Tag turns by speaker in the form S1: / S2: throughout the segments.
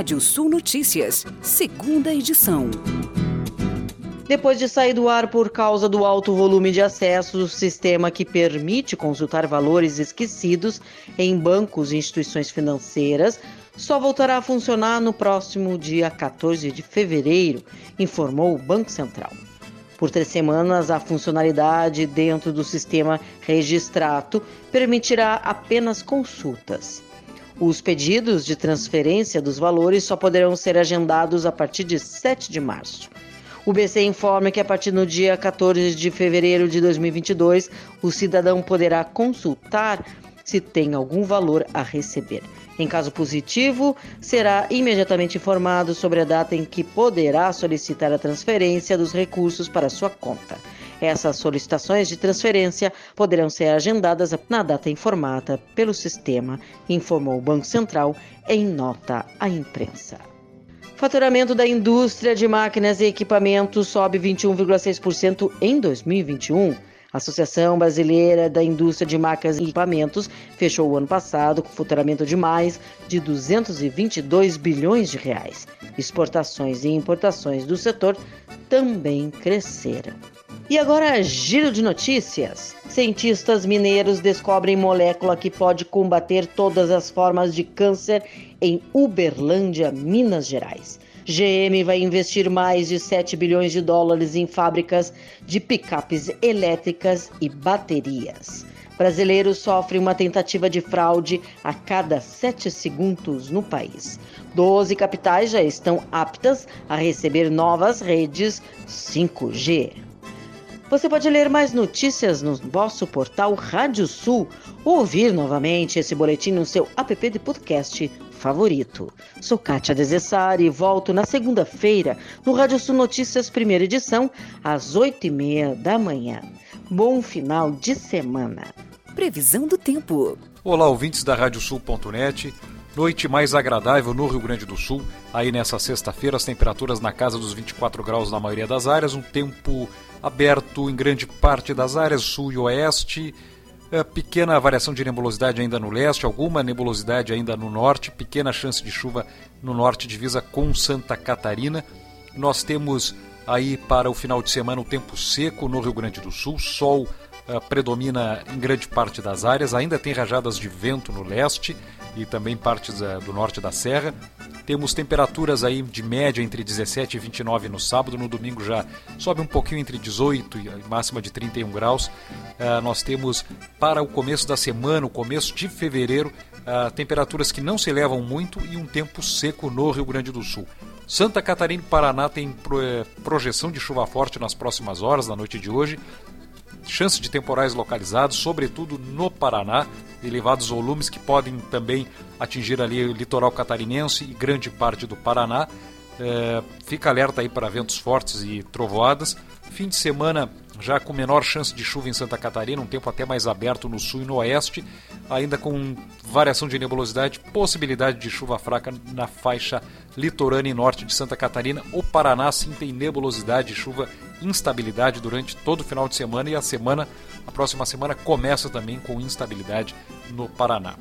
S1: Rádio Sul Notícias, segunda edição.
S2: Depois de sair do ar por causa do alto volume de acessos, o sistema que permite consultar valores esquecidos em bancos e instituições financeiras só voltará a funcionar no próximo dia 14 de fevereiro, informou o Banco Central. Por três semanas, a funcionalidade dentro do sistema Registrato permitirá apenas consultas. Os pedidos de transferência dos valores só poderão ser agendados a partir de 7 de março. O BC informa que a partir do dia 14 de fevereiro de 2022, o cidadão poderá consultar se tem algum valor a receber. Em caso positivo, será imediatamente informado sobre a data em que poderá solicitar a transferência dos recursos para sua conta. Essas solicitações de transferência poderão ser agendadas na data informada pelo sistema, informou o Banco Central em nota à imprensa. Faturamento da indústria de máquinas e equipamentos sobe 21,6% em 2021. A Associação Brasileira da Indústria de Máquinas e Equipamentos fechou o ano passado com faturamento de mais de 222 bilhões de reais. Exportações e importações do setor também cresceram. E agora, giro de notícias. Cientistas mineiros descobrem molécula que pode combater todas as formas de câncer em Uberlândia, Minas Gerais. GM vai investir mais de 7 bilhões de dólares em fábricas de picapes elétricas e baterias. Brasileiros sofrem uma tentativa de fraude a cada 7 segundos no país. Doze capitais já estão aptas a receber novas redes 5G. Você pode ler mais notícias no nosso portal Rádio Sul ou ouvir novamente esse boletim no seu app de podcast favorito. Sou Kátia Desessari e volto na segunda-feira no Rádio Sul Notícias, primeira edição, às oito e meia da manhã. Bom final de semana.
S1: Previsão do tempo.
S3: Olá, ouvintes da Radiosul.net. Noite mais agradável no Rio Grande do Sul. Aí nessa sexta-feira, as temperaturas na casa dos 24 graus na maioria das áreas, um tempo aberto em grande parte das áreas sul e oeste. É, pequena variação de nebulosidade ainda no leste, alguma nebulosidade ainda no norte, pequena chance de chuva no norte, divisa com Santa Catarina. Nós temos aí para o final de semana o tempo seco no Rio Grande do Sul, sol uh, predomina em grande parte das áreas, ainda tem rajadas de vento no leste e também partes uh, do norte da serra. Temos temperaturas aí de média entre 17 e 29 no sábado, no domingo já sobe um pouquinho entre 18 e máxima de 31 graus. Uh, nós temos para o começo da semana, o começo de fevereiro, temperaturas que não se elevam muito e um tempo seco no Rio Grande do Sul. Santa Catarina e Paraná eh, projeção de chuva forte nas próximas horas, na noite de hoje chance de temporais localizados, sobretudo no Paraná, elevados volumes que podem também atingir ali o litoral catarinense e grande parte do Paraná. É, fica alerta aí para ventos fortes e trovoadas. Fim de semana já com menor chance de chuva em Santa Catarina, um tempo até mais aberto no sul e no oeste, ainda com variação de nebulosidade, possibilidade de chuva fraca na faixa litorânea e norte de Santa Catarina. O Paraná sim tem nebulosidade, chuva, instabilidade durante todo o final de semana e a semana, a próxima semana começa também com instabilidade no Paraná.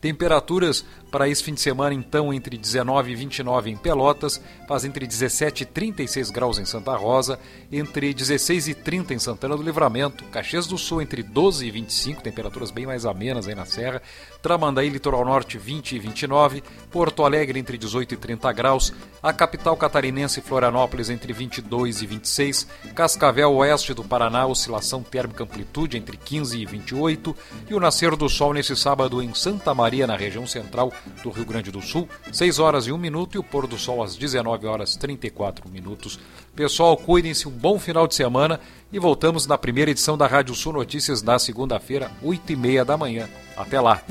S3: Temperaturas para esse fim de semana, então, entre 19 e 29 em Pelotas, faz entre 17 e 36 graus em Santa Rosa, entre 16 e 30 em Santana do Livramento, Caxias do Sul entre 12 e 25, temperaturas bem mais amenas aí na Serra, Tramandaí, Litoral Norte 20 e 29, Porto Alegre entre 18 e 30 graus, a capital catarinense Florianópolis entre 22 e 26, Cascavel, oeste do Paraná, oscilação térmica amplitude entre 15 e 28, e o nascer do sol nesse sábado em Santa Maria, na região central do Rio Grande do Sul, 6 horas e 1 minuto, e o pôr do sol às 19 horas 34 minutos. Pessoal, cuidem-se, um bom final de semana e voltamos na primeira edição da Rádio Sul Notícias na segunda-feira, 8 e meia da manhã. Até lá!